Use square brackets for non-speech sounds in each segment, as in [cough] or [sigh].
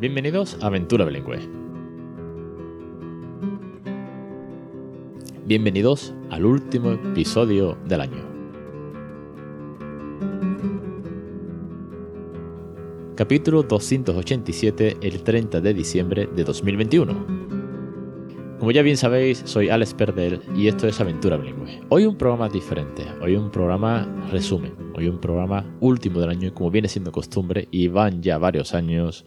Bienvenidos a Aventura Bilingüe. Bienvenidos al último episodio del año. Capítulo 287, el 30 de diciembre de 2021. Como ya bien sabéis, soy Alex Perdel y esto es Aventura Bilingüe. Hoy un programa diferente, hoy un programa resumen, hoy un programa último del año y como viene siendo costumbre y van ya varios años,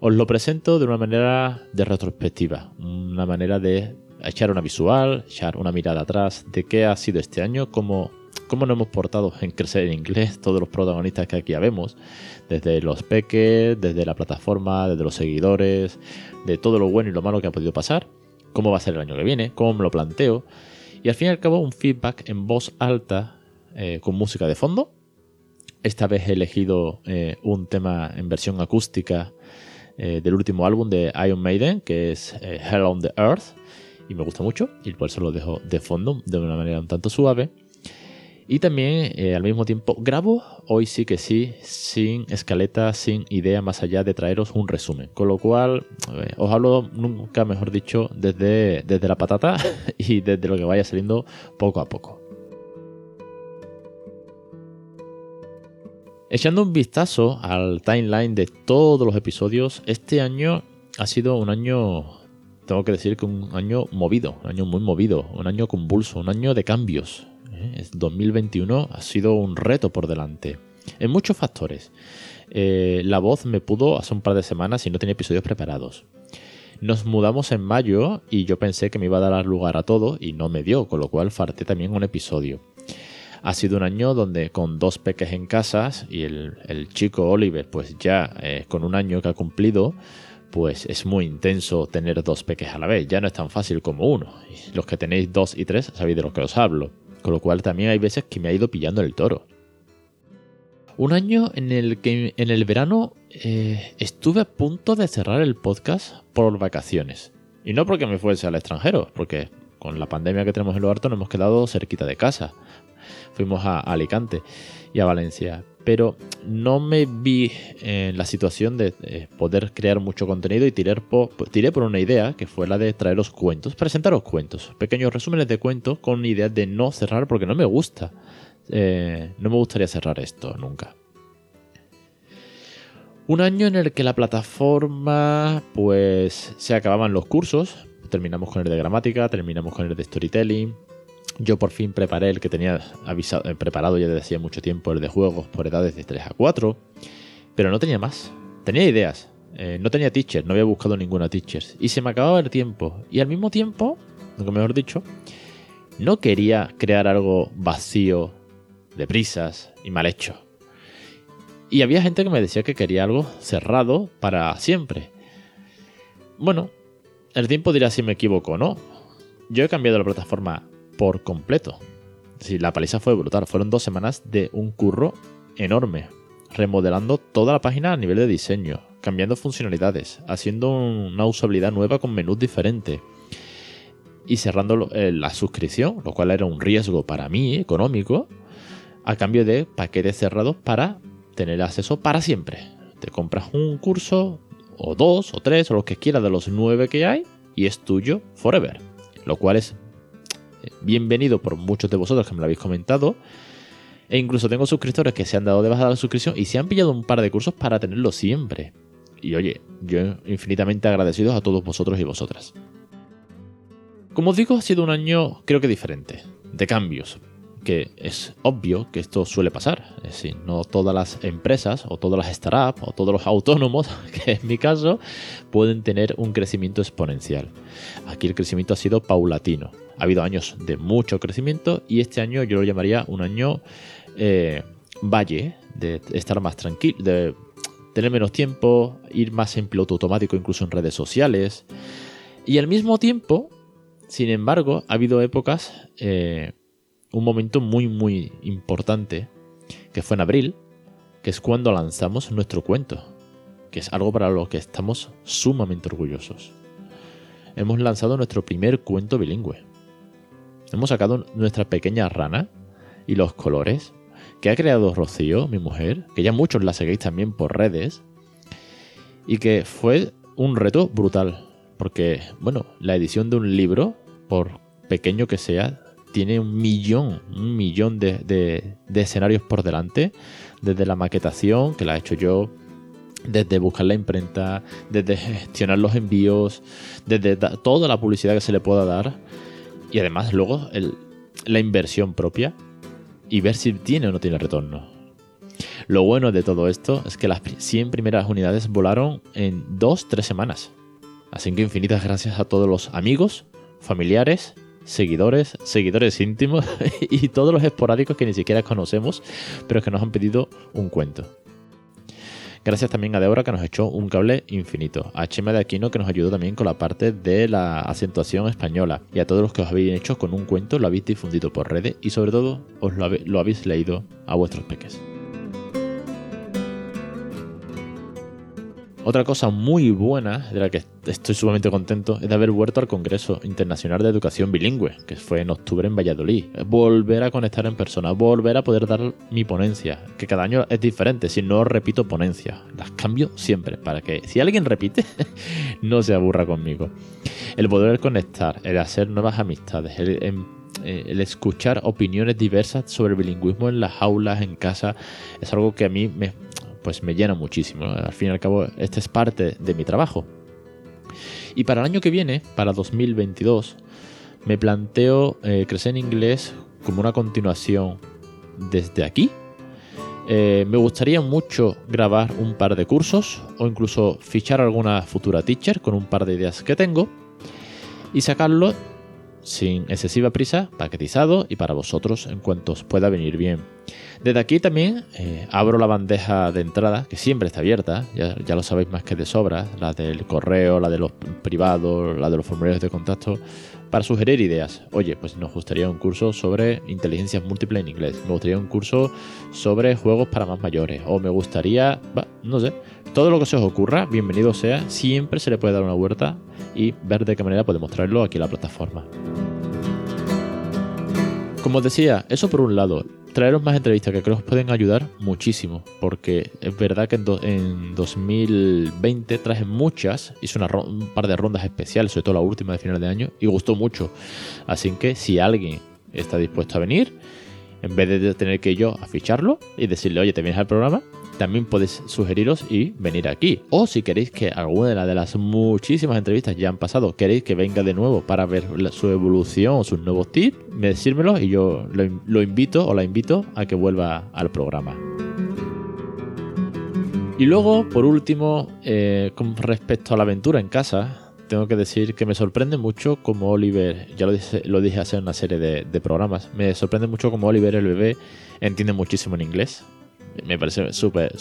os lo presento de una manera de retrospectiva, una manera de echar una visual, echar una mirada atrás de qué ha sido este año, cómo, cómo nos hemos portado en crecer en inglés todos los protagonistas que aquí vemos, desde los peques, desde la plataforma, desde los seguidores, de todo lo bueno y lo malo que ha podido pasar cómo va a ser el año que viene, cómo me lo planteo. Y al fin y al cabo un feedback en voz alta eh, con música de fondo. Esta vez he elegido eh, un tema en versión acústica eh, del último álbum de Iron Maiden, que es Hell on the Earth. Y me gusta mucho, y por eso lo dejo de fondo de una manera un tanto suave. Y también eh, al mismo tiempo grabo, hoy sí que sí, sin escaleta, sin idea más allá de traeros un resumen. Con lo cual, eh, os hablo nunca mejor dicho desde, desde la patata [laughs] y desde lo que vaya saliendo poco a poco. Echando un vistazo al timeline de todos los episodios, este año ha sido un año, tengo que decir que un año movido, un año muy movido, un año convulso, un año de cambios, 2021 ¿eh? ha sido un reto por delante. En muchos factores. Eh, la voz me pudo hace un par de semanas y no tenía episodios preparados. Nos mudamos en mayo y yo pensé que me iba a dar lugar a todo y no me dio, con lo cual farté también un episodio. Ha sido un año donde con dos peques en casas y el, chico Oliver pues ya eh, con un año que ha cumplido, pues es muy intenso tener dos peques a la vez. Ya no es tan fácil como uno. Los que tenéis dos y tres sabéis de lo que os hablo. Con lo cual también hay veces que me ha ido pillando el toro. Un año en el que en el verano eh, estuve a punto de cerrar el podcast por vacaciones. Y no porque me fuese al extranjero, porque con la pandemia que tenemos en lo harto nos hemos quedado cerquita de casa. Fuimos a Alicante y a Valencia. Pero no me vi en la situación de poder crear mucho contenido y tiré por, una idea que fue la de traeros cuentos, presentaros cuentos, pequeños resúmenes de cuentos con idea de no cerrar porque no me gusta. Eh, no me gustaría cerrar esto nunca. Un año en el que la plataforma, pues se acababan los cursos, terminamos con el de gramática, terminamos con el de storytelling, yo por fin preparé el que tenía avisado, eh, preparado ya desde hacía mucho tiempo, el de juegos por edades de 3 a 4, pero no tenía más. Tenía ideas, eh, no tenía teachers, no había buscado ninguna teacher. Y se me acababa el tiempo. Y al mismo tiempo, lo mejor dicho, no quería crear algo vacío, de prisas y mal hecho. Y había gente que me decía que quería algo cerrado para siempre. Bueno, el tiempo dirá si me equivoco o no. Yo he cambiado la plataforma por completo. Sí, la paliza fue brutal. Fueron dos semanas de un curro enorme, remodelando toda la página a nivel de diseño, cambiando funcionalidades, haciendo una usabilidad nueva con menús diferentes y cerrando eh, la suscripción, lo cual era un riesgo para mí económico, a cambio de paquetes cerrados para tener acceso para siempre. Te compras un curso, o dos, o tres, o lo que quieras de los nueve que hay, y es tuyo forever. Lo cual es bienvenido por muchos de vosotros que me lo habéis comentado. E incluso tengo suscriptores que se han dado de baja la suscripción y se han pillado un par de cursos para tenerlo siempre. Y oye, yo infinitamente agradecido a todos vosotros y vosotras. Como os digo, ha sido un año creo que diferente, de cambios, que es obvio que esto suele pasar. Es decir, no todas las empresas o todas las startups o todos los autónomos, [laughs] que es mi caso, pueden tener un crecimiento exponencial. Aquí el crecimiento ha sido paulatino ha habido años de mucho crecimiento y este año yo lo llamaría un año eh, valle, de estar más tranquilo, de tener menos tiempo, ir más en piloto automático incluso en redes sociales. Y al mismo tiempo, sin embargo, ha habido épocas, eh, un momento muy muy importante, que fue en abril, que es cuando lanzamos nuestro cuento, que es algo para lo que estamos sumamente orgullosos. Hemos lanzado nuestro primer cuento bilingüe. Hemos sacado nuestra pequeña rana y los colores que ha creado Rocío, mi mujer, que ya muchos la seguís también por redes. y que fue un reto brutal. Porque, bueno, la edición de un libro, por pequeño que sea, tiene un millón, un millón de, de, escenarios por delante. Desde la maquetación, que la he hecho yo, desde buscar la imprenta, desde gestionar los envíos, desde toda la publicidad que se le pueda dar. Y además luego la inversión propia y ver si tiene o no tiene retorno. Lo bueno de todo esto es que las 100 primeras unidades volaron en 2-3 semanas. Así que infinitas gracias a todos los amigos, familiares, seguidores, seguidores íntimos [laughs] y todos los esporádicos que ni siquiera conocemos, pero que nos han pedido un cuento. Gracias también a Deborah que nos echó un cable infinito. A Chema de Aquino que nos ayudó también con la parte de la acentuación española. Y a todos los que os habéis hecho con un cuento, lo habéis difundido por redes y sobre todo os lo, lo habéis leído a vuestros peques. Otra cosa muy buena, de la que estoy sumamente contento, es de haber vuelto al Congreso Internacional de Educación Bilingüe, que fue en octubre en Valladolid. Volver a conectar en persona, volver a poder dar mi ponencia, que cada año es diferente, si no repito ponencia, las cambio siempre, para que si alguien repite, [laughs] no se aburra conmigo. El poder conectar, el hacer nuevas amistades, el, em, eh, el escuchar opiniones diversas sobre bilingüismo en las aulas, en casa, es algo que a mí me, pues me llena muchísimo. Al fin y al cabo, este es parte de mi trabajo. Y para el año que viene, para 2022, me planteo eh, crecer en inglés como una continuación desde aquí. Eh, me gustaría mucho grabar un par de cursos o incluso fichar alguna futura teacher con un par de ideas que tengo y sacarlo sin excesiva prisa, paquetizado y para vosotros en cuanto os pueda venir bien. Desde aquí también eh, abro la bandeja de entrada, que siempre está abierta, ya, ya, lo sabéis más que de sobra, la del correo, la de los privados, la de los formularios de contacto, para sugerir ideas. Oye, pues nos gustaría un curso sobre inteligencia múltiple en inglés, me gustaría un curso sobre juegos para más mayores, o me gustaría, no sé, todo lo que se os ocurra, bienvenido sea, siempre se le puede dar una vuelta y ver de qué manera podemos traerlo aquí a la plataforma. Como os decía, eso por un lado, traeros más entrevistas que creo que os pueden ayudar muchísimo, porque es verdad que en, 2020 traje muchas, hice un par de rondas especiales, sobre todo la última de final de año, y gustó mucho. Así que si alguien está dispuesto a venir, en vez de tener que yo a ficharlo y decirle, oye, te vienes al programa, también podéis sugeriros y venir aquí. O si queréis que alguna de las muchísimas entrevistas ya han pasado, queréis que venga de nuevo para ver su evolución o sus nuevos tips, decírmelo y yo lo, invito o la invito a que vuelva al programa. Y luego, por último, eh, con respecto a la aventura en casa, tengo que decir que me sorprende mucho como Oliver, ya lo dije, lo dije hace una serie de, de programas, me sorprende mucho como Oliver el bebé entiende muchísimo en inglés me parece súper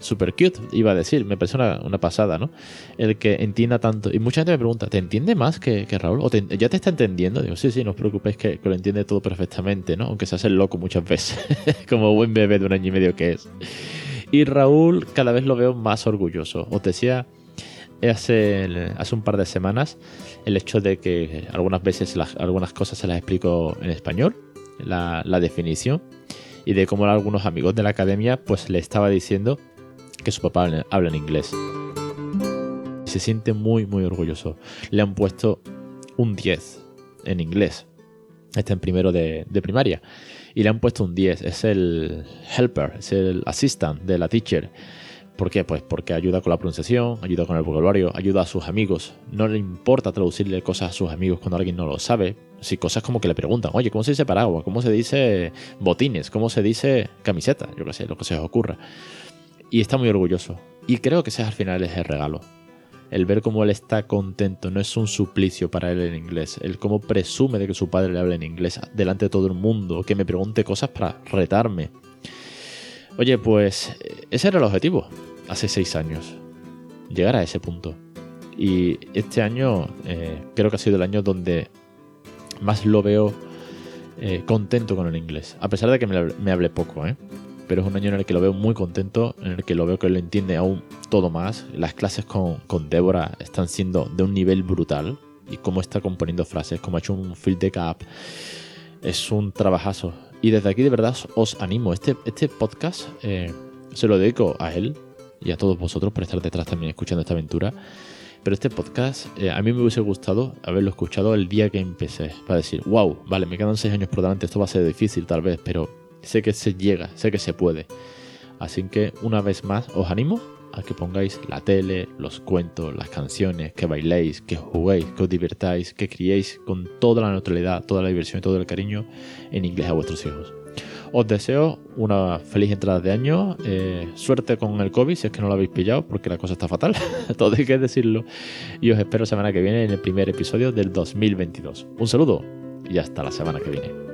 super cute, iba a decir, me parece una, pasada, ¿no? El que entienda tanto. Y mucha gente me pregunta, ¿te entiende más que, Raúl? ¿O ya te está entendiendo? Digo, sí, sí, no os preocupéis que, lo entiende todo perfectamente, ¿no? Aunque se hace loco muchas veces, [laughs] como buen bebé de un año y medio que es. Y Raúl cada vez lo veo más orgulloso. Os decía hace, hace un par de semanas el hecho de que algunas veces algunas cosas se las explico en español, la, la definición y de cómo algunos amigos de la academia pues le estaba diciendo que su papá habla en inglés. Se siente muy muy orgulloso. Le han puesto un 10 en inglés. Está en primero de, de primaria. Y le han puesto un 10. Es el helper, es el assistant de la teacher. ¿Por qué? Pues porque ayuda con la pronunciación, ayuda con el vocabulario, ayuda a sus amigos. No le importa traducirle cosas a sus amigos cuando alguien no lo sabe. Si cosas como que le preguntan, oye, ¿cómo se dice paraguas? ¿Cómo se dice botines? ¿Cómo se dice camiseta? Yo qué sé, lo que se os ocurra. Y está muy orgulloso. Y creo que ese al final es el regalo. El ver cómo él está contento no es un suplicio para él en inglés. El cómo presume de que su padre le habla en inglés delante de todo el mundo, que me pregunte cosas para retarme Oye, pues ese era el objetivo hace seis años, llegar a ese punto. Y este año eh, creo que ha sido el año donde más lo veo eh, contento con el inglés. A pesar de que me, hable poco, ¿eh? Pero es un año en el que lo veo muy contento, en el que lo veo que lo entiende aún todo más. Las clases con, con Débora están siendo de un nivel brutal. Y cómo está componiendo frases, cómo ha hecho un field de cap. Es un trabajazo. Y desde aquí de verdad os animo. Este, este podcast eh, se lo dedico a él. y a todos vosotros por estar detrás también escuchando esta aventura. Pero este podcast, eh, a mí me hubiese gustado haberlo escuchado el día que empecé, para decir, wow, vale, me quedan seis años por delante, esto va a ser difícil tal vez, pero sé que se llega, sé que se puede. Así que una vez más os animo a que pongáis la tele, los cuentos, las canciones, que bailéis, que juguéis, que os divirtáis, que criéis con toda la neutralidad, toda la diversión y todo el cariño en inglés a vuestros hijos. Os deseo una feliz entrada de año, eh, suerte con el COVID si es que no lo habéis pillado porque la cosa está fatal, [laughs] todo hay que decirlo, y os espero semana que viene en el primer episodio del 2022. Un saludo y hasta la semana que viene.